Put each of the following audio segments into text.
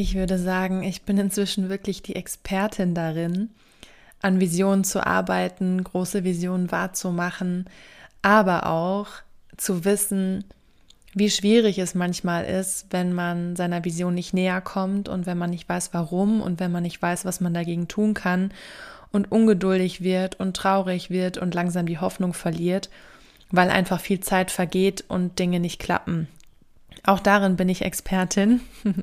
Ich würde sagen, ich bin inzwischen wirklich die Expertin darin, an Visionen zu arbeiten, große Visionen wahrzumachen, aber auch zu wissen, wie schwierig es manchmal ist, wenn man seiner Vision nicht näher kommt und wenn man nicht weiß, warum und wenn man nicht weiß, was man dagegen tun kann und ungeduldig wird und traurig wird und langsam die Hoffnung verliert, weil einfach viel Zeit vergeht und Dinge nicht klappen. Auch darin bin ich Expertin.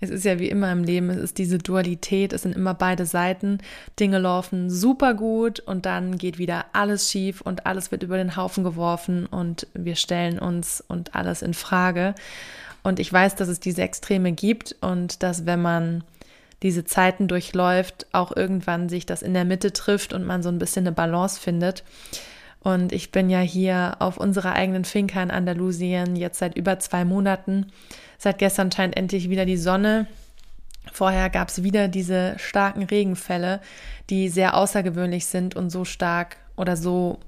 Es ist ja wie immer im Leben, es ist diese Dualität, es sind immer beide Seiten. Dinge laufen super gut und dann geht wieder alles schief und alles wird über den Haufen geworfen und wir stellen uns und alles in Frage. Und ich weiß, dass es diese Extreme gibt und dass wenn man diese Zeiten durchläuft, auch irgendwann sich das in der Mitte trifft und man so ein bisschen eine Balance findet. Und ich bin ja hier auf unserer eigenen Finca in Andalusien jetzt seit über zwei Monaten. Seit gestern scheint endlich wieder die Sonne. Vorher gab es wieder diese starken Regenfälle, die sehr außergewöhnlich sind und so stark oder so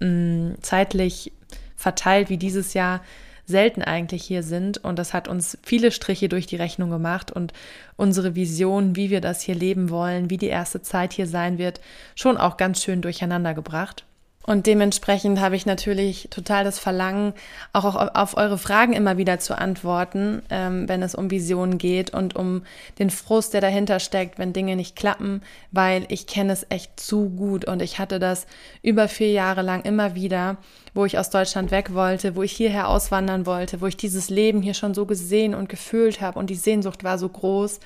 mh, mm, zeitlich verteilt wie dieses Jahr selten eigentlich hier sind. Und das hat uns viele Striche durch die Rechnung gemacht und unsere Vision, wie wir das hier leben wollen, wie die erste Zeit hier sein wird, schon auch ganz schön durcheinander gebracht. Und dementsprechend habe ich natürlich total das Verlangen, auch auf eure Fragen immer wieder zu antworten, ähm, wenn es um Visionen geht und um den Frust, der dahinter steckt, wenn Dinge nicht klappen, weil ich kenne es echt zu gut und ich hatte das über vier Jahre lang immer wieder, wo ich aus Deutschland weg wollte, wo ich hierher auswandern wollte, wo ich dieses Leben hier schon so gesehen und gefühlt habe und die Sehnsucht war so groß.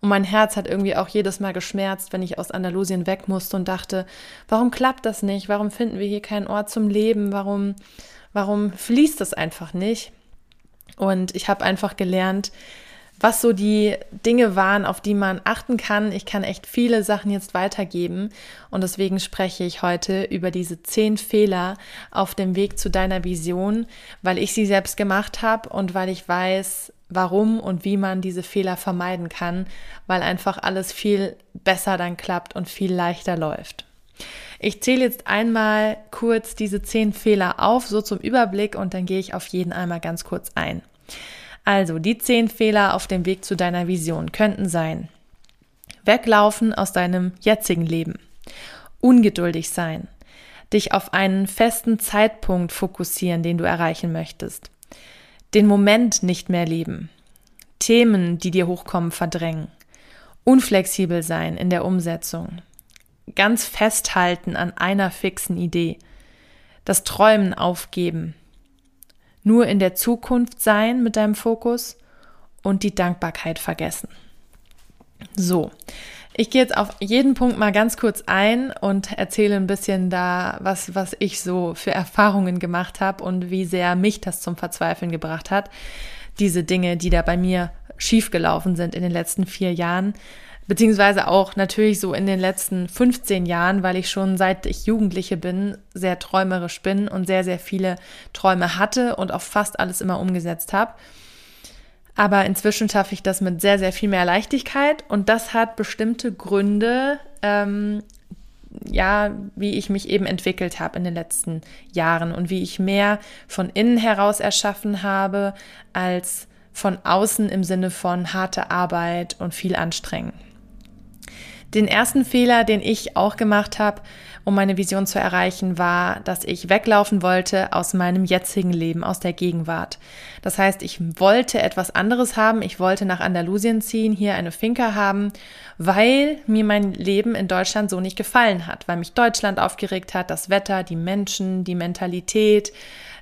Und mein Herz hat irgendwie auch jedes Mal geschmerzt, wenn ich aus Andalusien weg musste und dachte, warum klappt das nicht? Warum finden wir hier keinen Ort zum Leben? Warum, warum fließt das einfach nicht? Und ich habe einfach gelernt, was so die Dinge waren, auf die man achten kann. Ich kann echt viele Sachen jetzt weitergeben und deswegen spreche ich heute über diese zehn Fehler auf dem Weg zu deiner Vision, weil ich sie selbst gemacht habe und weil ich weiß, warum und wie man diese Fehler vermeiden kann, weil einfach alles viel besser dann klappt und viel leichter läuft. Ich zähle jetzt einmal kurz diese zehn Fehler auf, so zum Überblick, und dann gehe ich auf jeden einmal ganz kurz ein. Also, die zehn Fehler auf dem Weg zu deiner Vision könnten sein. Weglaufen aus deinem jetzigen Leben. Ungeduldig sein. Dich auf einen festen Zeitpunkt fokussieren, den du erreichen möchtest den Moment nicht mehr leben, Themen, die dir hochkommen, verdrängen, unflexibel sein in der Umsetzung, ganz festhalten an einer fixen Idee, das Träumen aufgeben, nur in der Zukunft sein mit deinem Fokus und die Dankbarkeit vergessen. So, ich gehe jetzt auf jeden Punkt mal ganz kurz ein und erzähle ein bisschen da, was, was ich so für Erfahrungen gemacht habe und wie sehr mich das zum Verzweifeln gebracht hat. Diese Dinge, die da bei mir schiefgelaufen sind in den letzten vier Jahren, beziehungsweise auch natürlich so in den letzten 15 Jahren, weil ich schon seit ich Jugendliche bin, sehr träumerisch bin und sehr, sehr viele Träume hatte und auch fast alles immer umgesetzt habe. Aber inzwischen schaffe ich das mit sehr, sehr viel mehr Leichtigkeit und das hat bestimmte Gründe, ähm, ja, wie ich mich eben entwickelt habe in den letzten Jahren und wie ich mehr von innen heraus erschaffen habe als von außen im Sinne von harte Arbeit und viel Anstrengen. Den ersten Fehler, den ich auch gemacht habe, um meine Vision zu erreichen, war, dass ich weglaufen wollte aus meinem jetzigen Leben, aus der Gegenwart. Das heißt, ich wollte etwas anderes haben. Ich wollte nach Andalusien ziehen, hier eine Finca haben, weil mir mein Leben in Deutschland so nicht gefallen hat, weil mich Deutschland aufgeregt hat, das Wetter, die Menschen, die Mentalität,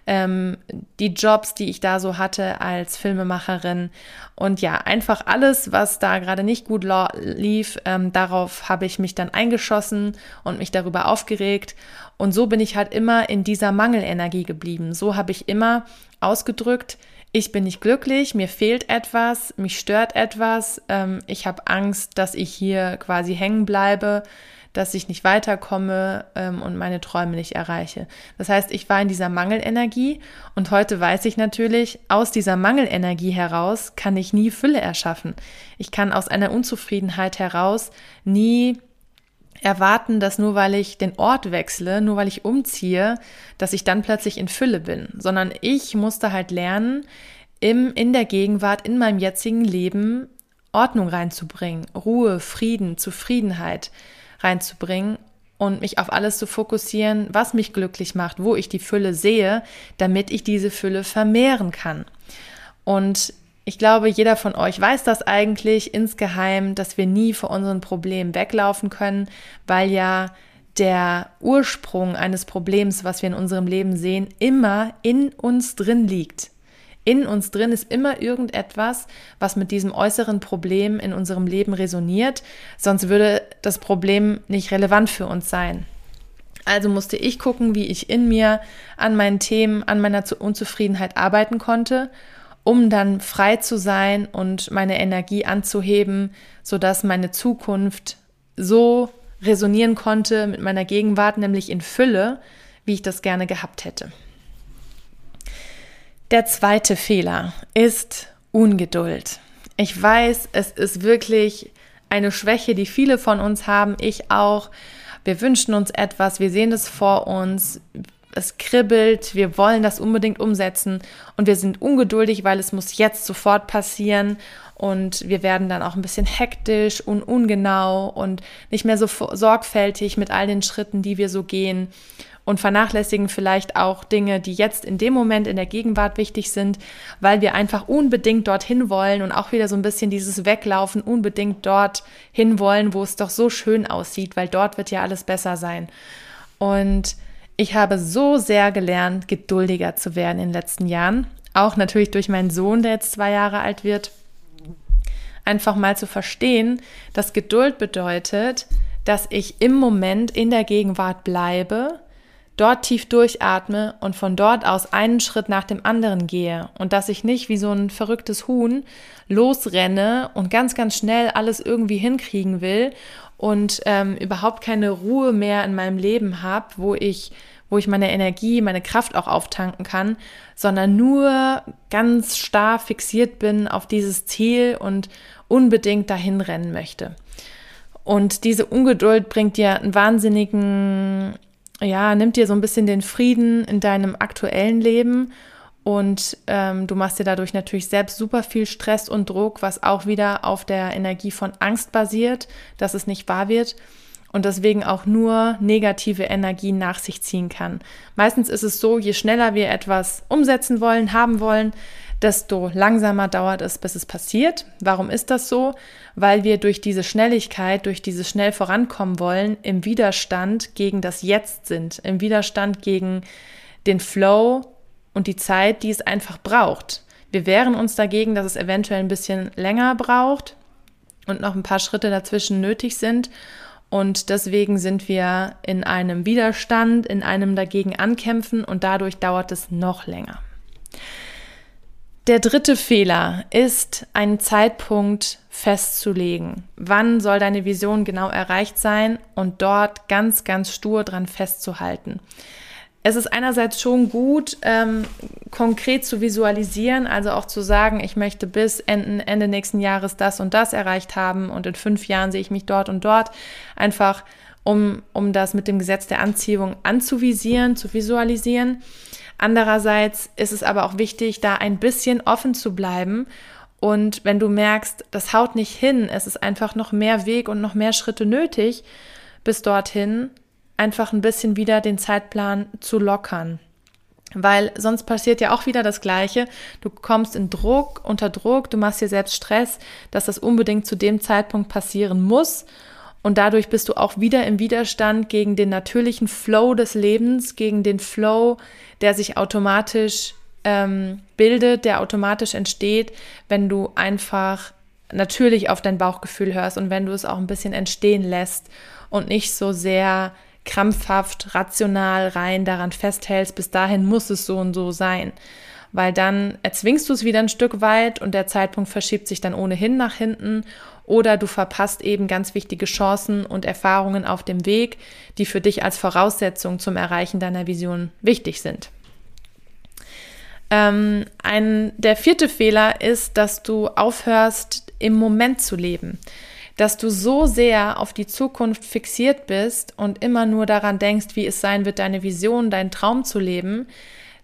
ähm, die Jobs, die ich da so hatte als Filmemacherin. Und ja, einfach alles, was da gerade nicht gut lief, ähm, darauf habe ich mich dann eingeschossen und mich darüber aufgeregt. Und so bin ich halt immer in dieser Mangelenergie geblieben. So habe ich immer ausgedrückt, ich bin nicht glücklich, mir fehlt etwas, mich stört etwas, ähm, ich habe Angst, dass ich hier quasi hängen bleibe, dass ich nicht weiterkomme ähm, und meine Träume nicht erreiche. Das heißt, ich war in dieser Mangelenergie und heute weiß ich natürlich, aus dieser Mangelenergie heraus kann ich nie Fülle erschaffen. Ich kann aus einer Unzufriedenheit heraus nie erwarten, dass nur weil ich den Ort wechsle, nur weil ich umziehe, dass ich dann plötzlich in Fülle bin, sondern ich musste halt lernen, im, in der Gegenwart, in meinem jetzigen Leben Ordnung reinzubringen, Ruhe, Frieden, Zufriedenheit reinzubringen und mich auf alles zu fokussieren, was mich glücklich macht, wo ich die Fülle sehe, damit ich diese Fülle vermehren kann. Und ich glaube, jeder von euch weiß das eigentlich insgeheim, dass wir nie vor unseren Problemen weglaufen können, weil ja der Ursprung eines Problems, was wir in unserem Leben sehen, immer in uns drin liegt. In uns drin ist immer irgendetwas, was mit diesem äußeren Problem in unserem Leben resoniert, sonst würde das Problem nicht relevant für uns sein. Also musste ich gucken, wie ich in mir an meinen Themen, an meiner Unzufriedenheit arbeiten konnte um dann frei zu sein und meine Energie anzuheben, sodass meine Zukunft so resonieren konnte mit meiner Gegenwart, nämlich in Fülle, wie ich das gerne gehabt hätte. Der zweite Fehler ist Ungeduld. Ich weiß, es ist wirklich eine Schwäche, die viele von uns haben, ich auch. Wir wünschen uns etwas, wir sehen es vor uns, es kribbelt, wir wollen das unbedingt umsetzen und wir sind ungeduldig, weil es muss jetzt sofort passieren und wir werden dann auch ein bisschen hektisch und ungenau und nicht mehr so sorgfältig mit all den Schritten, die wir so gehen und vernachlässigen vielleicht auch Dinge, die jetzt in dem Moment in der Gegenwart wichtig sind, weil wir einfach unbedingt dorthin wollen und auch wieder so ein bisschen dieses Weglaufen unbedingt dorthin wollen, wo es doch so schön aussieht, weil dort wird ja alles besser sein. Und ich habe so sehr gelernt, geduldiger zu werden in den letzten Jahren. Auch natürlich durch meinen Sohn, der jetzt zwei Jahre alt wird. Einfach mal zu verstehen, dass Geduld bedeutet, dass ich im Moment in der Gegenwart bleibe, dort tief durchatme und von dort aus einen Schritt nach dem anderen gehe und dass ich nicht wie so ein verrücktes Huhn losrenne und ganz, ganz schnell alles irgendwie hinkriegen will und ähm, überhaupt keine Ruhe mehr in meinem Leben habe, wo ich, wo ich meine Energie, meine Kraft auch auftanken kann, sondern nur ganz starr fixiert bin auf dieses Ziel und unbedingt dahin rennen möchte. Und diese Ungeduld bringt dir einen wahnsinnigen, ja, nimmt dir so ein bisschen den Frieden in deinem aktuellen Leben und ähm, du machst dir dadurch natürlich selbst super viel Stress und Druck, was auch wieder auf der Energie von Angst basiert, dass es nicht wahr wird und deswegen auch nur negative Energien nach sich ziehen kann. Meistens ist es so, je schneller wir etwas umsetzen wollen, haben wollen, desto langsamer dauert es, bis es passiert. Warum ist das so? Weil wir durch diese Schnelligkeit, durch dieses schnell vorankommen wollen, im Widerstand gegen das Jetzt sind, im Widerstand gegen den Flow und die Zeit, die es einfach braucht. Wir wehren uns dagegen, dass es eventuell ein bisschen länger braucht und noch ein paar Schritte dazwischen nötig sind. Und deswegen sind wir in einem Widerstand, in einem dagegen ankämpfen und dadurch dauert es noch länger. Der dritte Fehler ist, einen Zeitpunkt festzulegen. Wann soll deine Vision genau erreicht sein und dort ganz, ganz stur dran festzuhalten es ist einerseits schon gut, ähm, konkret zu visualisieren, also auch zu sagen, ich möchte bis Ende, Ende nächsten Jahres das und das erreicht haben und in fünf Jahren sehe ich mich dort und dort. Einfach, um, um das mit dem Gesetz der Anziehung anzuvisieren, zu visualisieren. Andererseits ist es aber auch wichtig, da ein bisschen offen zu bleiben. Und wenn du merkst, das haut nicht hin, es ist einfach noch mehr Weg und noch mehr Schritte nötig bis dorthin, einfach ein bisschen wieder den Zeitplan zu lockern. Weil sonst passiert ja auch wieder das Gleiche. Du kommst in Druck, unter Druck, du machst dir selbst Stress, dass das unbedingt zu dem Zeitpunkt passieren muss. Und dadurch bist du auch wieder im Widerstand gegen den natürlichen Flow des Lebens, gegen den Flow, der sich automatisch ähm, bildet, der automatisch entsteht, wenn du einfach natürlich auf dein Bauchgefühl hörst und wenn du es auch ein bisschen entstehen lässt und nicht so sehr krampfhaft, rational rein daran festhältst, bis dahin muss es so und so sein. Weil dann erzwingst du es wieder ein Stück weit und der Zeitpunkt verschiebt sich dann ohnehin nach hinten oder du verpasst eben ganz wichtige Chancen und Erfahrungen auf dem Weg, die für dich als Voraussetzung zum Erreichen deiner Vision wichtig sind. Ähm, ein, der vierte Fehler ist, dass du aufhörst, im Moment zu leben. Dass du so sehr auf die Zukunft fixiert bist und immer nur daran denkst, wie es sein wird, deine Vision, deinen Traum zu leben,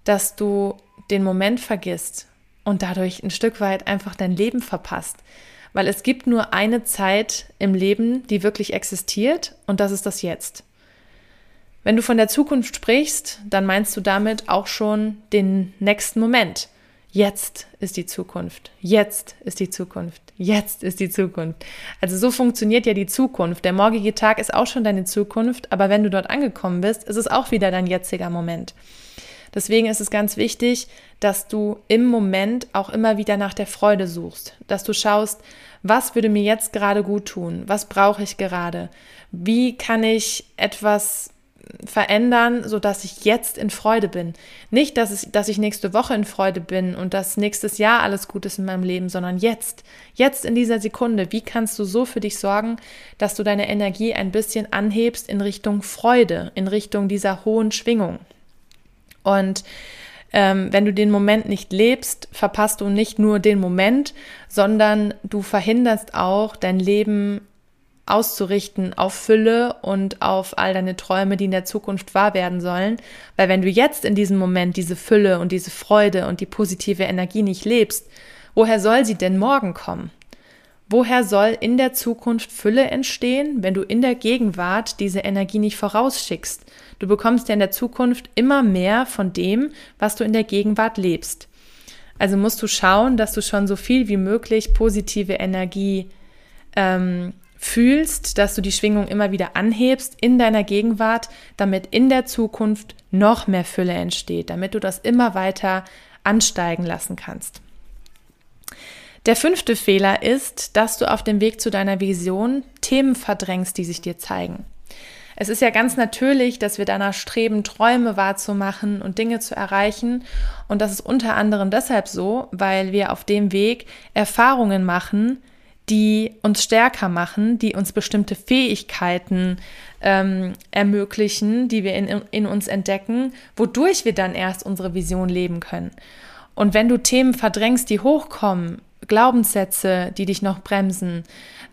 dass du den Moment vergisst und dadurch ein Stück weit einfach dein Leben verpasst. Weil es gibt nur eine Zeit im Leben, die wirklich existiert und das ist das Jetzt. Wenn du von der Zukunft sprichst, dann meinst du damit auch schon den nächsten Moment. Jetzt ist die Zukunft. Jetzt ist die Zukunft. Jetzt ist die Zukunft. Also so funktioniert ja die Zukunft. Der morgige Tag ist auch schon deine Zukunft, aber wenn du dort angekommen bist, ist es auch wieder dein jetziger Moment. Deswegen ist es ganz wichtig, dass du im Moment auch immer wieder nach der Freude suchst, dass du schaust, was würde mir jetzt gerade gut tun? Was brauche ich gerade? Wie kann ich etwas verändern, so dass ich jetzt in Freude bin. Nicht, dass, es, dass ich nächste Woche in Freude bin und dass nächstes Jahr alles gut ist in meinem Leben, sondern jetzt. Jetzt in dieser Sekunde. Wie kannst du so für dich sorgen, dass du deine Energie ein bisschen anhebst in Richtung Freude, in Richtung dieser hohen Schwingung? Und ähm, wenn du den Moment nicht lebst, verpasst du nicht nur den Moment, sondern du verhinderst auch dein Leben auszurichten auf Fülle und auf all deine Träume, die in der Zukunft wahr werden sollen. Weil wenn du jetzt in diesem Moment diese Fülle und diese Freude und die positive Energie nicht lebst, woher soll sie denn morgen kommen? Woher soll in der Zukunft Fülle entstehen, wenn du in der Gegenwart diese Energie nicht vorausschickst? Du bekommst ja in der Zukunft immer mehr von dem, was du in der Gegenwart lebst. Also musst du schauen, dass du schon so viel wie möglich positive Energie ähm, fühlst, dass du die Schwingung immer wieder anhebst in deiner Gegenwart, damit in der Zukunft noch mehr Fülle entsteht, damit du das immer weiter ansteigen lassen kannst. Der fünfte Fehler ist, dass du auf dem Weg zu deiner Vision Themen verdrängst, die sich dir zeigen. Es ist ja ganz natürlich, dass wir danach streben, Träume wahrzumachen und Dinge zu erreichen. Und das ist unter anderem deshalb so, weil wir auf dem Weg Erfahrungen machen, die uns stärker machen, die uns bestimmte Fähigkeiten ähm, ermöglichen, die wir in, in uns entdecken, wodurch wir dann erst unsere Vision leben können. Und wenn du Themen verdrängst, die hochkommen, Glaubenssätze, die dich noch bremsen,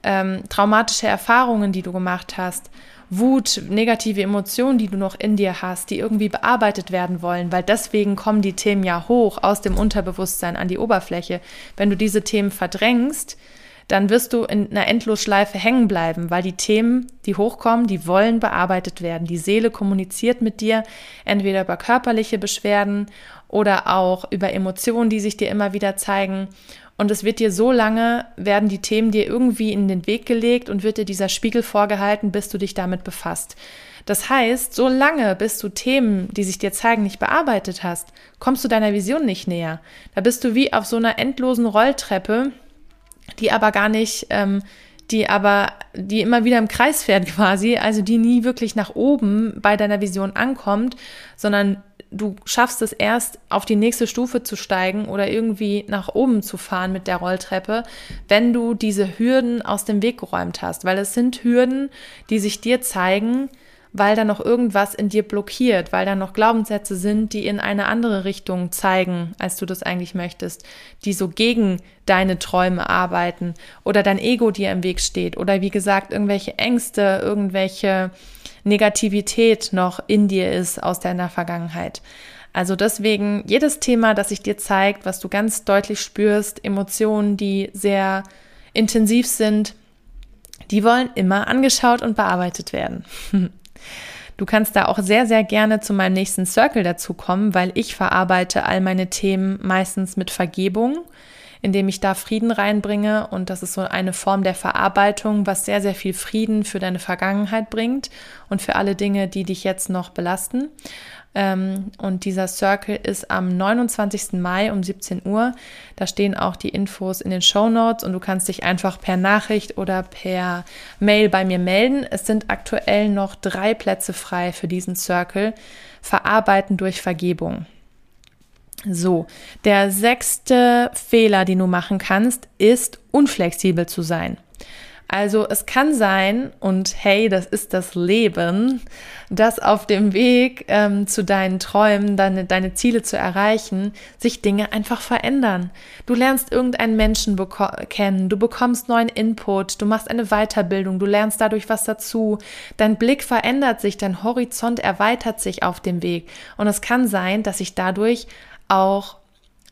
ähm, traumatische Erfahrungen, die du gemacht hast, Wut, negative Emotionen, die du noch in dir hast, die irgendwie bearbeitet werden wollen, weil deswegen kommen die Themen ja hoch aus dem Unterbewusstsein an die Oberfläche. Wenn du diese Themen verdrängst, dann wirst du in einer Endlosschleife hängen bleiben, weil die Themen, die hochkommen, die wollen bearbeitet werden. Die Seele kommuniziert mit dir, entweder über körperliche Beschwerden oder auch über Emotionen, die sich dir immer wieder zeigen. Und es wird dir so lange, werden die Themen dir irgendwie in den Weg gelegt und wird dir dieser Spiegel vorgehalten, bis du dich damit befasst. Das heißt, so lange, bis du Themen, die sich dir zeigen, nicht bearbeitet hast, kommst du deiner Vision nicht näher. Da bist du wie auf so einer endlosen Rolltreppe, die aber gar nicht, ähm, die aber, die immer wieder im Kreis fährt quasi, also die nie wirklich nach oben bei deiner Vision ankommt, sondern du schaffst es erst auf die nächste Stufe zu steigen oder irgendwie nach oben zu fahren mit der Rolltreppe, wenn du diese Hürden aus dem Weg geräumt hast, weil es sind Hürden, die sich dir zeigen, weil da noch irgendwas in dir blockiert, weil da noch Glaubenssätze sind, die in eine andere Richtung zeigen, als du das eigentlich möchtest, die so gegen deine Träume arbeiten oder dein Ego dir im Weg steht oder wie gesagt irgendwelche Ängste, irgendwelche Negativität noch in dir ist aus deiner Vergangenheit. Also deswegen jedes Thema, das sich dir zeigt, was du ganz deutlich spürst, Emotionen, die sehr intensiv sind, die wollen immer angeschaut und bearbeitet werden. Du kannst da auch sehr, sehr gerne zu meinem nächsten Circle dazu kommen, weil ich verarbeite all meine Themen meistens mit Vergebung. indem ich da Frieden reinbringe. Und das ist so eine Form der Verarbeitung, was sehr, sehr viel Frieden für deine Vergangenheit bringt und für alle Dinge, die dich jetzt noch belasten. Ähm, und dieser Circle ist am 29. Mai um 17 Uhr. Da stehen auch die Infos in den Show Notes und du kannst dich einfach per Nachricht oder per Mail bei mir melden. Es sind aktuell noch drei Plätze frei für diesen Circle. Verarbeiten durch Vergebung. So, der sechste Fehler, den du machen kannst, ist unflexibel zu sein. Also es kann sein, und hey, das ist das Leben, dass auf dem Weg ähm, zu deinen Träumen, deine, deine Ziele zu erreichen, sich Dinge einfach verändern. Du lernst irgendeinen Menschen kennen, du bekommst neuen Input, du machst eine Weiterbildung, du lernst dadurch was dazu, dein Blick verändert sich, dein Horizont erweitert sich auf dem Weg. Und es kann sein, dass sich dadurch auch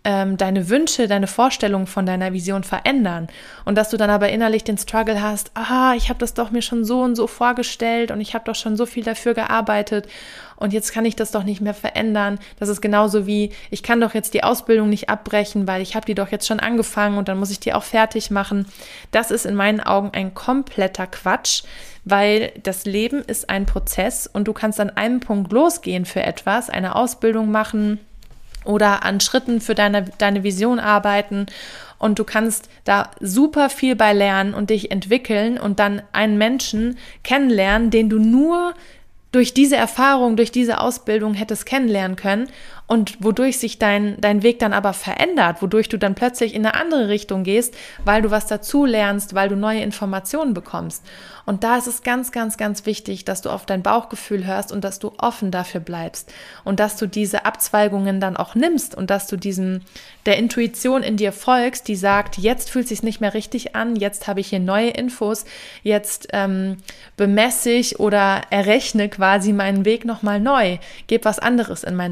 ähm, deine Wünsche, deine Vorstellungen von deiner Vision verändern und dass du dann aber innerlich den Struggle hast, ah, ich habe das doch mir schon so und so vorgestellt und ich habe doch schon so viel dafür gearbeitet und jetzt kann ich das doch nicht mehr verändern. Das ist genauso wie, ich kann doch jetzt die Ausbildung nicht abbrechen, weil ich habe die doch jetzt schon angefangen und dann muss ich die auch fertig machen. Das ist in meinen Augen ein kompletter Quatsch, weil das Leben ist ein Prozess und du kannst an einem Punkt losgehen für etwas, eine Ausbildung machen, oder an Schritten für deine, deine Vision arbeiten. Und du kannst da super viel bei lernen und dich entwickeln und dann einen Menschen kennenlernen, den du nur durch diese Erfahrung, durch diese Ausbildung hättest kennenlernen können und wodurch sich dein, dein Weg dann aber verändert, wodurch du dann plötzlich in eine andere Richtung gehst, weil du was dazu lernst, weil du neue Informationen bekommst. Und da ist es ganz, ganz, ganz wichtig, dass du auf dein Bauchgefühl hörst und dass du offen dafür bleibst und dass du diese Abzweigungen dann auch nimmst und dass du diesem, der Intuition in dir folgst, die sagt, jetzt fühlt sich nicht mehr richtig an, jetzt habe ich hier neue Infos, jetzt ähm, bemesse ich oder errechne quasi meinen Weg nochmal neu, gebe was anderes in mein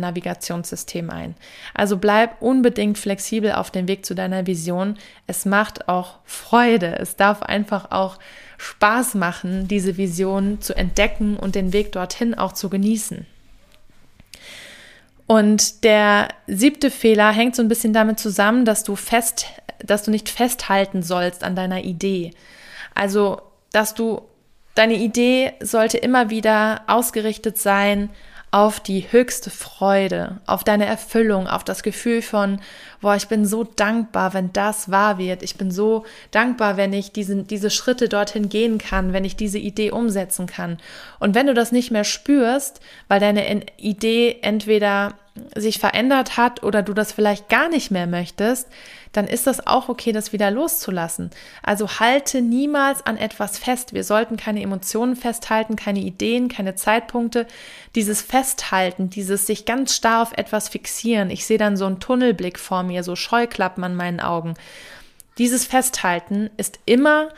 Navigationssystem ein. Also bleib unbedingt flexibel auf dem Weg zu deiner Vision. Es macht auch Freude. Es darf einfach auch Spaß machen, diese Vision zu entdecken und den Weg dorthin auch zu genießen. Und der siebte Fehler hängt so ein bisschen damit zusammen, dass du fest, dass du nicht festhalten sollst an deiner Idee. Also, dass du deine Idee sollte immer wieder ausgerichtet sein auf die höchste Freude, auf deine Erfüllung, auf das Gefühl von, boah, ich bin so dankbar, wenn das wahr wird. Ich bin so dankbar, wenn ich diese, diese Schritte dorthin gehen kann, wenn ich diese Idee umsetzen kann. Und wenn du das nicht mehr spürst, weil deine Idee entweder sich verändert hat oder du das vielleicht gar nicht mehr möchtest, dann ist das auch okay, das wieder loszulassen. Also halte niemals an etwas fest. Wir sollten keine Emotionen festhalten, keine Ideen, keine Zeitpunkte. Dieses Festhalten, dieses sich ganz starr auf etwas fixieren. Ich sehe dann so einen Tunnelblick vor mir, so Scheuklappen an meinen Augen. Dieses Festhalten ist immer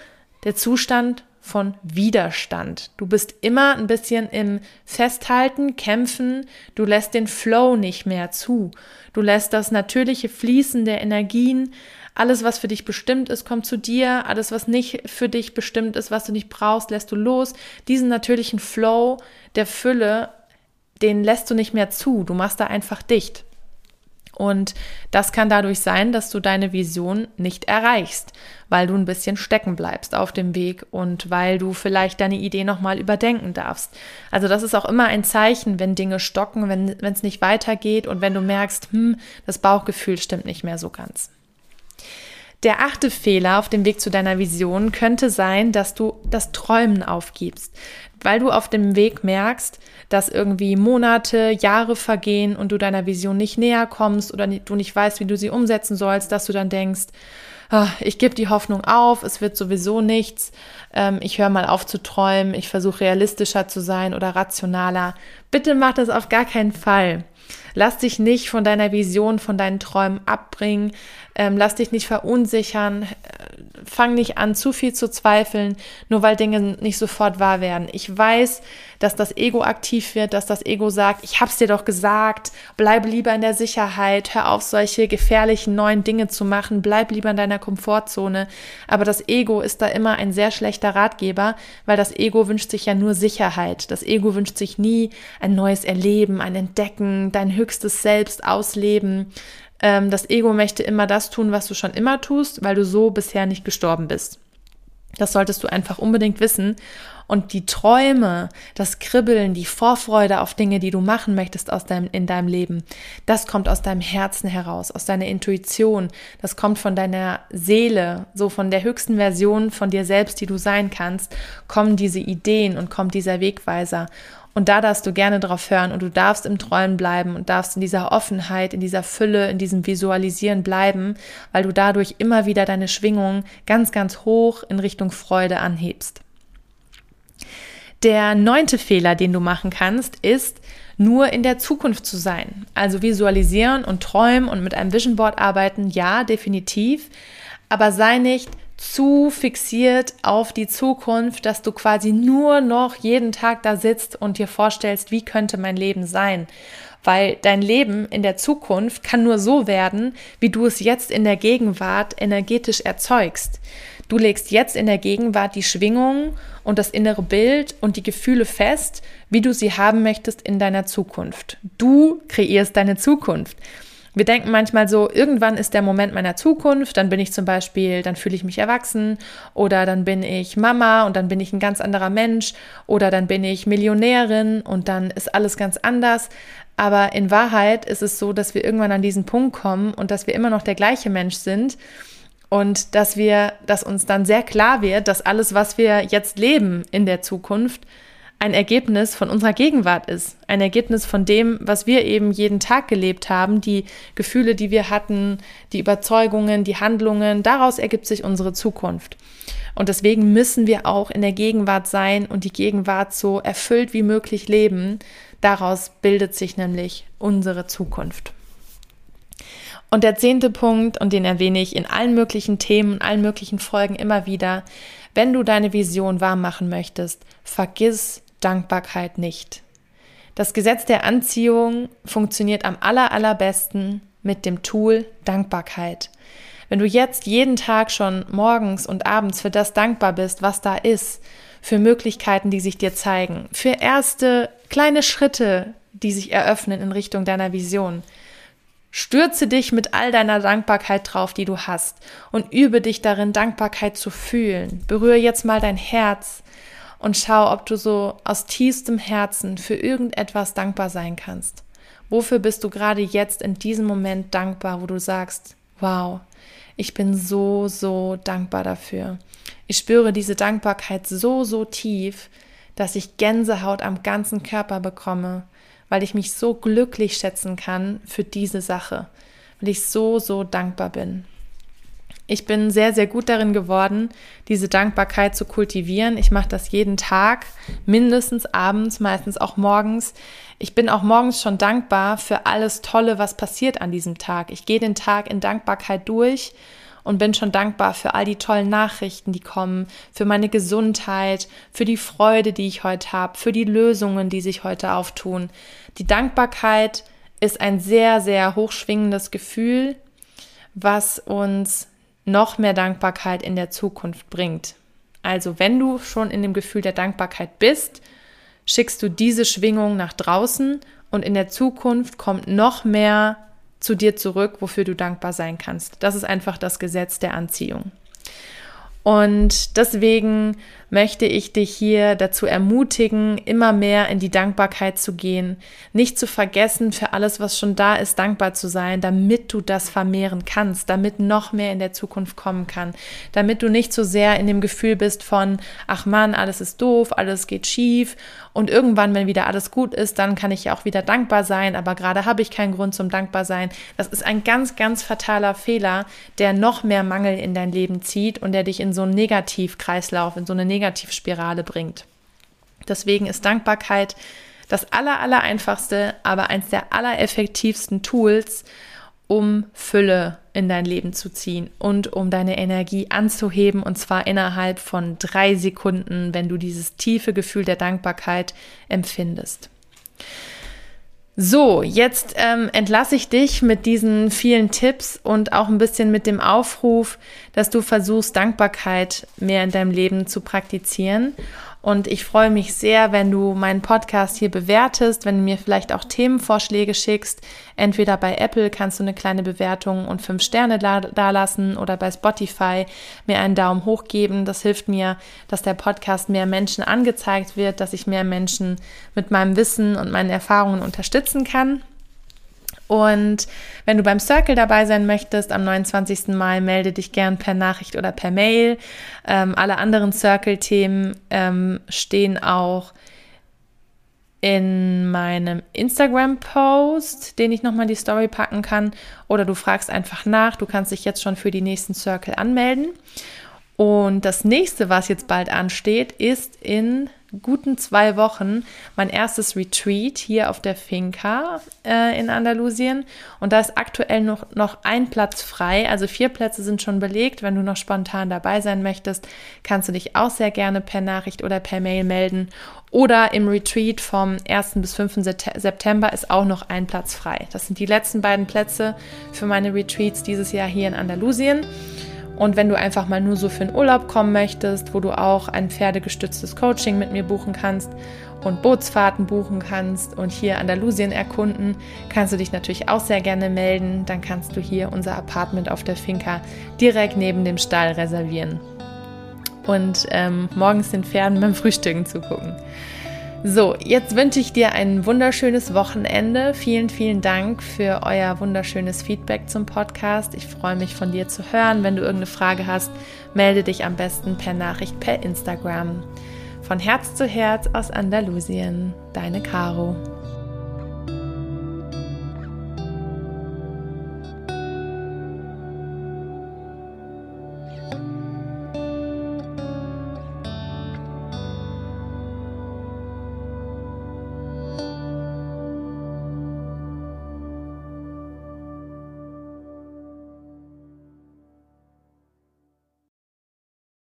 der Zustand von Widerstand. Du bist immer ein bisschen im Festhalten, Kämpfen, du lässt den Flow nicht mehr zu. Du lässt das natürliche Fließen der Energien, alles, was für dich bestimmt ist, kommt zu dir, alles, was nicht für dich bestimmt ist, was du nicht brauchst, lässt du los. Diesen natürlichen Flow der Fülle, den lässt du nicht mehr zu, du machst da einfach dicht. Und das kann dadurch sein, dass du deine Vision nicht erreichst, weil du ein bisschen stecken bleibst auf dem Weg und weil du vielleicht deine Idee nochmal überdenken darfst. Also das ist auch immer ein Zeichen, wenn Dinge stocken, wenn es nicht weitergeht und wenn du merkst, hm, das Bauchgefühl stimmt nicht mehr so ganz. Der achte Fehler auf dem Weg zu deiner Vision könnte sein, dass du das Träumen aufgibst, weil du auf dem Weg merkst, dass irgendwie Monate, Jahre vergehen und du deiner Vision nicht näher kommst oder du nicht weißt, wie du sie umsetzen sollst, dass du dann denkst, ach, ich gebe die Hoffnung auf, es wird sowieso nichts, ähm, ich höre mal auf zu träumen, ich versuche realistischer zu sein oder rationaler. Bitte mach das auf gar keinen Fall. Lass dich nicht von deiner Vision, von deinen Träumen abbringen. Ähm, lass dich nicht verunsichern. Äh, fang nicht an, zu viel zu zweifeln, nur weil Dinge nicht sofort wahr werden. Ich weiß, dass das Ego aktiv wird, dass das Ego sagt, ich hab's dir doch gesagt, bleib lieber in der Sicherheit, hör auf, solche gefährlichen neuen Dinge zu machen, bleib lieber in deiner Komfortzone. Aber das Ego ist da immer ein sehr schlechter Ratgeber, weil das Ego wünscht sich ja nur Sicherheit. Das Ego wünscht sich nie ein neues Erleben, ein Entdecken, dein höchstes Selbst ausleben, Ähm, das Ego möchte immer das tun, was du schon immer tust, weil du so bisher nicht gestorben bist. Das solltest du einfach unbedingt wissen. Und die Träume, das Kribbeln, die Vorfreude auf Dinge, die du machen möchtest aus deinem, in deinem Leben, das kommt aus deinem Herzen heraus, aus deiner Intuition. Das kommt von deiner Seele, so von der höchsten Version von dir selbst, die du sein kannst, kommen diese Ideen und kommt dieser Wegweiser. Und da darfst du gerne drauf hören und du darfst im Träumen bleiben und darfst in dieser Offenheit, in dieser Fülle, in diesem Visualisieren bleiben, weil du dadurch immer wieder deine Schwingung ganz, ganz hoch in Richtung Freude anhebst. Der neunte Fehler, den du machen kannst, ist, nur in der Zukunft zu sein. Also visualisieren und träumen und mit einem Vision Board arbeiten, ja, definitiv. Aber sei nicht zu fixiert auf die Zukunft, dass du quasi nur noch jeden Tag da sitzt und dir vorstellst, wie könnte mein Leben sein. Weil dein Leben in der Zukunft kann nur so werden, wie du es jetzt in der Gegenwart energetisch erzeugst. Du legst jetzt in der Gegenwart die Schwingung und das innere Bild und die Gefühle fest, wie du sie haben möchtest in deiner Zukunft. Du kreierst deine Zukunft. Wir denken manchmal so, irgendwann ist der Moment meiner Zukunft, dann bin ich zum Beispiel, dann fühle ich mich erwachsen oder dann bin ich Mama und dann bin ich ein ganz anderer Mensch oder dann bin ich Millionärin und dann ist alles ganz anders. Aber in Wahrheit ist es so, dass wir irgendwann an diesen Punkt kommen und dass wir immer noch der gleiche Mensch sind und dass wir, dass uns dann sehr klar wird, dass alles, was wir jetzt leben in der Zukunft, ein Ergebnis von unserer Gegenwart ist, ein Ergebnis von dem, was wir eben jeden Tag gelebt haben, die Gefühle, die wir hatten, die Überzeugungen, die Handlungen, daraus ergibt sich unsere Zukunft. Und deswegen müssen wir auch in der Gegenwart sein und die Gegenwart so erfüllt wie möglich leben. Daraus bildet sich nämlich unsere Zukunft. Und der zehnte Punkt, und den erwähne ich in allen möglichen Themen, allen möglichen Folgen immer wieder, wenn du deine Vision wahr machen möchtest, vergiss Dankbarkeit nicht. Das Gesetz der Anziehung funktioniert am aller, allerbesten mit dem Tool Dankbarkeit. Wenn du jetzt jeden Tag schon morgens und abends für das dankbar bist, was da ist, für Möglichkeiten, die sich dir zeigen, für erste kleine Schritte, die sich eröffnen in Richtung deiner Vision, Stürze dich mit all deiner Dankbarkeit drauf, die du hast, und übe dich darin, Dankbarkeit zu fühlen. Berühre jetzt mal dein Herz und schau, ob du so aus tiefstem Herzen für irgendetwas dankbar sein kannst. Wofür bist du gerade jetzt in diesem Moment dankbar, wo du sagst, wow, ich bin so, so dankbar dafür. Ich spüre diese Dankbarkeit so, so tief, dass ich Gänsehaut am ganzen Körper bekomme, weil ich mich so glücklich schätzen kann für diese Sache, weil ich so, so dankbar bin. Ich bin sehr, sehr gut darin geworden, diese Dankbarkeit zu kultivieren. Ich mache das jeden Tag, mindestens abends, meistens auch morgens. Ich bin auch morgens schon dankbar für alles Tolle, was passiert an diesem Tag. Ich gehe den Tag in Dankbarkeit durch und bin schon dankbar für all die tollen Nachrichten, die kommen, für meine Gesundheit, für die Freude, die ich heute habe, für die Lösungen, die sich heute auftun. Die Dankbarkeit ist ein sehr, sehr hochschwingendes Gefühl, was uns noch mehr Dankbarkeit in der Zukunft bringt. Also wenn du schon in dem Gefühl der Dankbarkeit bist, schickst du diese Schwingung nach draußen und in der Zukunft kommt noch mehr zu dir zurück, wofür du dankbar sein kannst. Das ist einfach das Gesetz der Anziehung. Und deswegen möchte ich dich hier dazu ermutigen, immer mehr in die Dankbarkeit zu gehen, nicht zu vergessen, für alles, was schon da ist, dankbar zu sein, damit du das vermehren kannst, damit noch mehr in der Zukunft kommen kann, damit du nicht so sehr in dem Gefühl bist von, ach Mann, alles ist doof, alles geht schief. Und irgendwann, wenn wieder alles gut ist, dann kann ich ja auch wieder dankbar sein, aber gerade habe ich keinen Grund zum dankbar sein. Das ist ein ganz, ganz fataler Fehler, der noch mehr Mangel in dein Leben zieht und der dich in so einen Negativkreislauf, in so eine Negativspirale bringt. Deswegen ist Dankbarkeit das aller, aller einfachste, aber eins der allereffektivsten Tools, um Fülle in dein Leben zu ziehen und um deine Energie anzuheben und zwar innerhalb von drei Sekunden, wenn du dieses tiefe Gefühl der Dankbarkeit empfindest. So, jetzt ähm, entlasse ich dich mit diesen vielen Tipps und auch ein bisschen mit dem Aufruf, dass du versuchst, Dankbarkeit mehr in deinem Leben zu praktizieren Und ich freue mich sehr, wenn du meinen Podcast hier bewertest, wenn du mir vielleicht auch Themenvorschläge schickst. Entweder bei Apple kannst du eine kleine Bewertung und fünf Sterne dalassen da oder bei Spotify mir einen Daumen hoch geben. Das hilft mir, dass der Podcast mehr Menschen angezeigt wird, dass ich mehr Menschen mit meinem Wissen und meinen Erfahrungen unterstützen kann. Und wenn du beim Circle dabei sein möchtest, am 29. Mai melde dich gern per Nachricht oder per Mail. Ähm, alle anderen Circle-Themen ähm, stehen auch in meinem Instagram-Post, den ich nochmal die Story packen kann. Oder du fragst einfach nach. Du kannst dich jetzt schon für die nächsten Circle anmelden. Und das nächste, was jetzt bald ansteht, ist in guten zwei Wochen mein erstes Retreat hier auf der Finca äh, in Andalusien. Und da ist aktuell noch, noch ein Platz frei. Also vier Plätze sind schon belegt. Wenn du noch spontan dabei sein möchtest, kannst du dich auch sehr gerne per Nachricht oder per Mail melden. Oder im Retreat vom 1. bis 5. September ist auch noch ein Platz frei. Das sind die letzten beiden Plätze für meine Retreats dieses Jahr hier in Andalusien. Und wenn du einfach mal nur so für einen Urlaub kommen möchtest, wo du auch ein pferdegestütztes Coaching mit mir buchen kannst und Bootsfahrten buchen kannst und hier Andalusien erkunden, kannst du dich natürlich auch sehr gerne melden. Dann kannst du hier unser Apartment auf der Finca direkt neben dem Stall reservieren und ähm, morgens den Pferden beim Frühstücken zugucken. So, jetzt wünsche ich dir ein wunderschönes Wochenende. Vielen, vielen Dank für euer wunderschönes Feedback zum Podcast. Ich freue mich von dir zu hören. Wenn du irgendeine Frage hast, melde dich am besten per Nachricht per Instagram. Von Herz zu Herz aus Andalusien, deine Caro.